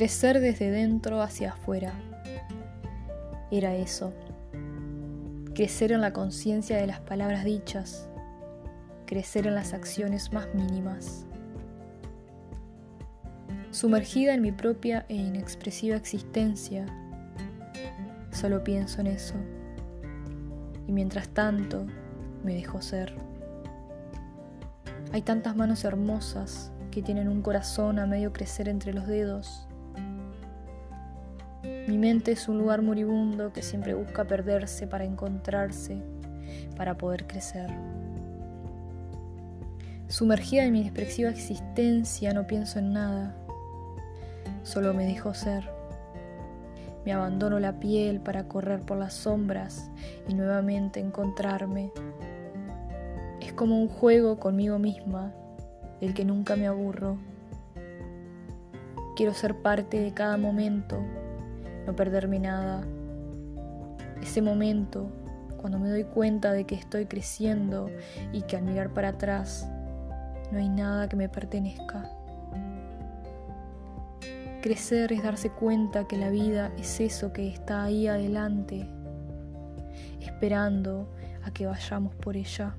Crecer desde dentro hacia afuera. Era eso. Crecer en la conciencia de las palabras dichas. Crecer en las acciones más mínimas. Sumergida en mi propia e inexpresiva existencia, solo pienso en eso. Y mientras tanto, me dejo ser. Hay tantas manos hermosas que tienen un corazón a medio crecer entre los dedos. Mente es un lugar moribundo que siempre busca perderse para encontrarse, para poder crecer. Sumergida en mi inexpresiva existencia no pienso en nada, solo me dejo ser. Me abandono la piel para correr por las sombras y nuevamente encontrarme es como un juego conmigo misma, del que nunca me aburro. Quiero ser parte de cada momento, no perderme nada. Ese momento, cuando me doy cuenta de que estoy creciendo y que al mirar para atrás no hay nada que me pertenezca. Crecer es darse cuenta que la vida es eso que está ahí adelante, esperando a que vayamos por ella.